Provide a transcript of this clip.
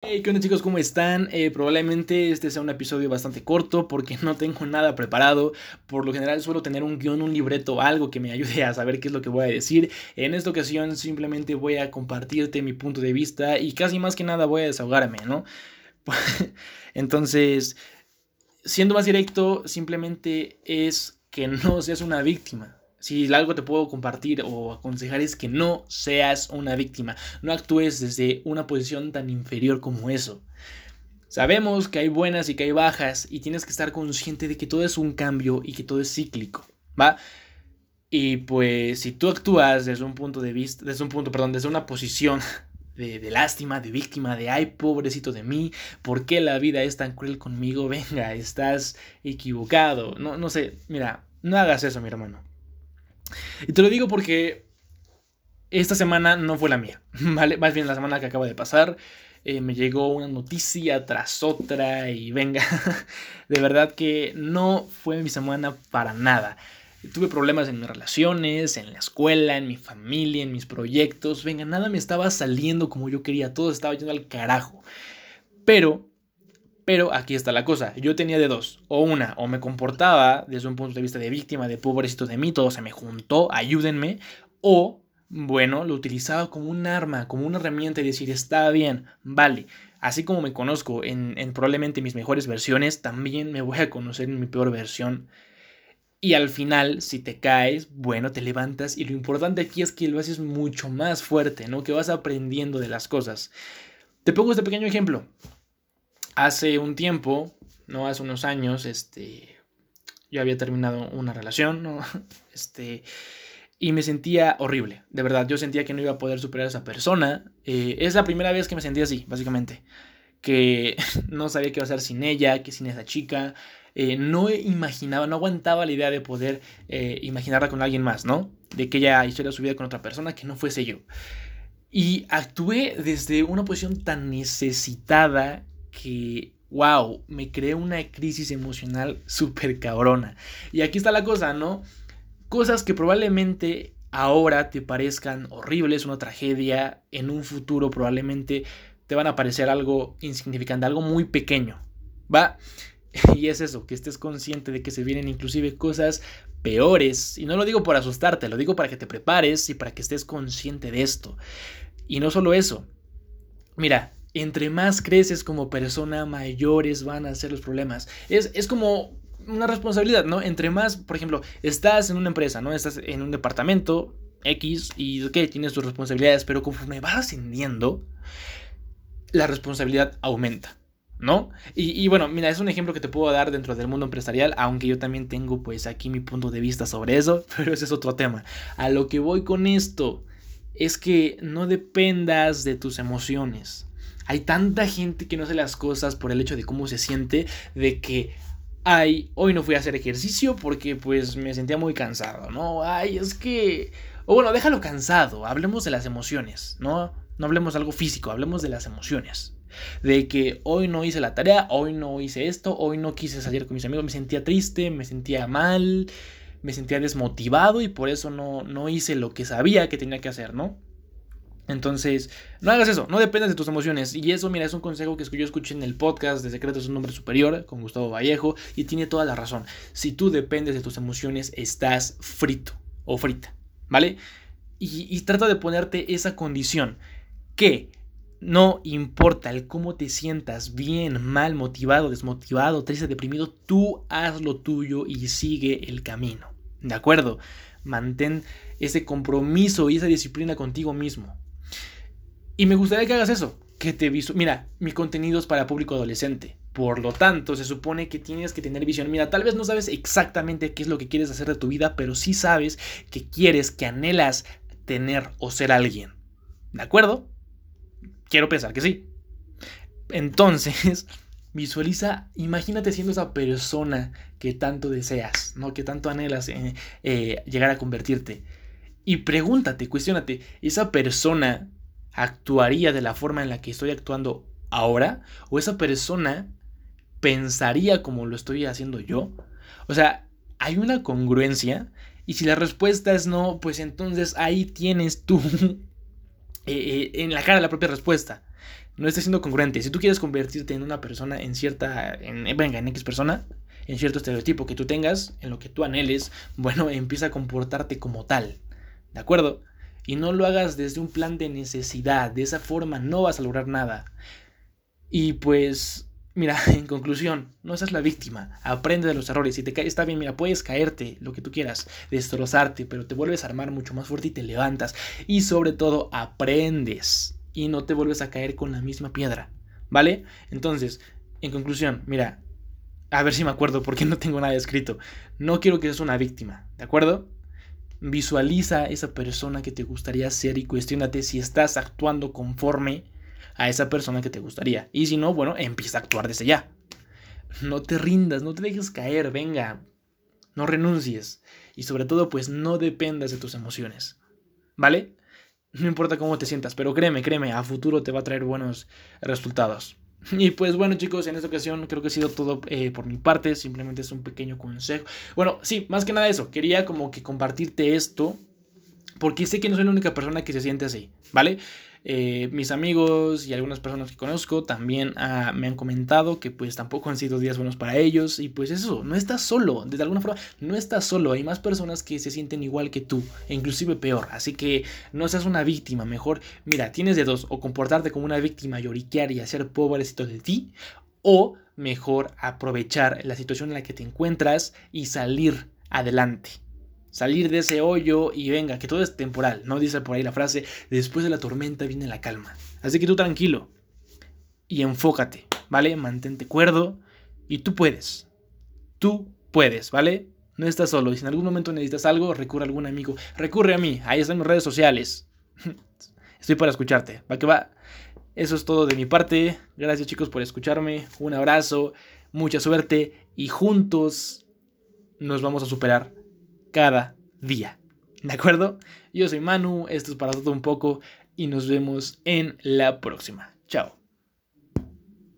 Hey, ¿qué onda chicos? ¿Cómo están? Eh, probablemente este sea un episodio bastante corto porque no tengo nada preparado. Por lo general suelo tener un guion, un libreto, algo que me ayude a saber qué es lo que voy a decir. En esta ocasión simplemente voy a compartirte mi punto de vista y casi más que nada voy a desahogarme, ¿no? Entonces, siendo más directo, simplemente es que no seas una víctima. Si algo te puedo compartir o aconsejar es que no seas una víctima, no actúes desde una posición tan inferior como eso. Sabemos que hay buenas y que hay bajas y tienes que estar consciente de que todo es un cambio y que todo es cíclico, ¿va? Y pues si tú actúas desde un punto de vista, desde un punto, perdón, desde una posición de, lástima, de víctima, de ay, pobrecito de mí, ¿por qué la vida es tan cruel conmigo? Venga, estás equivocado. No, no sé, mira, no hagas eso, mi hermano. Y te lo digo porque esta semana no fue la mía, ¿vale? Más bien la semana que acaba de pasar. Eh, me llegó una noticia tras otra y venga, de verdad que no fue mi semana para nada. Tuve problemas en mis relaciones, en la escuela, en mi familia, en mis proyectos. Venga, nada me estaba saliendo como yo quería, todo estaba yendo al carajo. Pero pero aquí está la cosa, yo tenía de dos, o una, o me comportaba desde un punto de vista de víctima, de pobrecito de mí, todo se me juntó, ayúdenme, o, bueno, lo utilizaba como un arma, como una herramienta y decir, está bien, vale, así como me conozco en, en probablemente mis mejores versiones, también me voy a conocer en mi peor versión. Y al final, si te caes, bueno, te levantas y lo importante aquí es que lo haces mucho más fuerte, ¿no? Que vas aprendiendo de las cosas. Te pongo este pequeño ejemplo hace un tiempo, no hace unos años, este, yo había terminado una relación, ¿no? Este, y me sentía horrible, de verdad, yo sentía que no iba a poder superar a esa persona. Eh, es la primera vez que me sentía así, básicamente, que no sabía qué iba a hacer sin ella, que sin esa chica. Eh, no imaginaba, no aguantaba la idea de poder eh, imaginarla con alguien más, ¿no? De que ella hiciera su vida con otra persona que no fuese yo. Y actué desde una posición tan necesitada que, wow, me creé una crisis emocional súper cabrona. Y aquí está la cosa, ¿no? Cosas que probablemente ahora te parezcan horribles, una tragedia, en un futuro probablemente te van a parecer algo insignificante, algo muy pequeño, ¿va? Y es eso, que estés consciente de que se vienen inclusive cosas peores. Y no lo digo por asustarte, lo digo para que te prepares y para que estés consciente de esto. Y no solo eso. Mira, entre más creces como persona, mayores van a ser los problemas. Es, es como una responsabilidad, ¿no? Entre más, por ejemplo, estás en una empresa, ¿no? Estás en un departamento X y, ok, tienes tus responsabilidades, pero conforme vas ascendiendo, la responsabilidad aumenta. ¿No? Y, y, bueno, mira, es un ejemplo que te puedo dar dentro del mundo empresarial, aunque yo también tengo pues aquí mi punto de vista sobre eso, pero ese es otro tema. A lo que voy con esto es que no dependas de tus emociones. Hay tanta gente que no hace las cosas por el hecho de cómo se siente, de que, ay, hoy no fui a hacer ejercicio porque pues me sentía muy cansado, ¿no? Ay, es que... O bueno, déjalo cansado, hablemos de las emociones, ¿no? No hablemos de algo físico, hablemos de las emociones. De que hoy no hice la tarea, hoy no hice esto, hoy no quise salir con mis amigos, me sentía triste, me sentía mal, me sentía desmotivado y por eso no, no hice lo que sabía que tenía que hacer, ¿no? Entonces, no hagas eso, no dependas de tus emociones. Y eso, mira, es un consejo que yo escuché en el podcast de Secretos de un Hombre Superior con Gustavo Vallejo y tiene toda la razón. Si tú dependes de tus emociones, estás frito o frita, ¿vale? Y, y trata de ponerte esa condición que no importa el cómo te sientas, bien, mal, motivado, desmotivado, triste, deprimido, tú haz lo tuyo y sigue el camino. ¿De acuerdo? Mantén ese compromiso y esa disciplina contigo mismo. Y me gustaría que hagas eso, que te Mira, mi contenido es para público adolescente. Por lo tanto, se supone que tienes que tener visión. Mira, tal vez no sabes exactamente qué es lo que quieres hacer de tu vida, pero sí sabes que quieres, que anhelas tener o ser alguien. ¿De acuerdo? Quiero pensar que sí. Entonces, visualiza, imagínate siendo esa persona que tanto deseas, ¿no? Que tanto anhelas eh, eh, llegar a convertirte. Y pregúntate, cuestionate, esa persona actuaría de la forma en la que estoy actuando ahora? ¿O esa persona pensaría como lo estoy haciendo yo? O sea, hay una congruencia y si la respuesta es no, pues entonces ahí tienes tú eh, eh, en la cara la propia respuesta. no estés siendo congruente. Si tú quieres convertirte en una persona en cierta, en, venga, en X persona, en cierto estereotipo que tú tengas, en lo que tú anheles, bueno, empieza a comportarte como tal. ¿De acuerdo? Y no lo hagas desde un plan de necesidad. De esa forma no vas a lograr nada. Y pues Mira, en conclusión, no seas la víctima, aprende de los errores. Si te caes, está bien, mira, puedes caerte, lo que tú quieras, destrozarte, pero te vuelves a armar mucho más fuerte y te levantas. Y sobre todo, aprendes y no te vuelves a caer con la misma piedra, ¿vale? Entonces, en conclusión, mira, a ver si me acuerdo porque no tengo nada escrito. No quiero que seas una víctima, ¿de acuerdo? Visualiza esa persona que te gustaría ser y cuestionate si estás actuando conforme a esa persona que te gustaría. Y si no, bueno, empieza a actuar desde ya. No te rindas, no te dejes caer, venga. No renuncies. Y sobre todo, pues no dependas de tus emociones. ¿Vale? No importa cómo te sientas, pero créeme, créeme, a futuro te va a traer buenos resultados. Y pues bueno chicos, en esta ocasión creo que ha sido todo eh, por mi parte, simplemente es un pequeño consejo. Bueno, sí, más que nada eso, quería como que compartirte esto, porque sé que no soy la única persona que se siente así, ¿vale? Eh, mis amigos y algunas personas que conozco también ah, me han comentado que pues tampoco han sido días buenos para ellos y pues eso, no estás solo, de alguna forma no estás solo, hay más personas que se sienten igual que tú e inclusive peor, así que no seas una víctima, mejor mira, tienes de dos, o comportarte como una víctima, lloriquear y hacer pobrecito de ti, o mejor aprovechar la situación en la que te encuentras y salir adelante salir de ese hoyo y venga, que todo es temporal, ¿no? Dice por ahí la frase, después de la tormenta viene la calma. Así que tú tranquilo y enfócate, ¿vale? Mantente cuerdo y tú puedes. Tú puedes, ¿vale? No estás solo. Y si en algún momento necesitas algo, recurre a algún amigo. Recurre a mí. Ahí están mis redes sociales. Estoy para escucharte. Va que va. Eso es todo de mi parte. Gracias chicos por escucharme. Un abrazo. Mucha suerte. Y juntos nos vamos a superar cada día. ¿De acuerdo? Yo soy Manu, esto es para todo un poco y nos vemos en la próxima. Chao.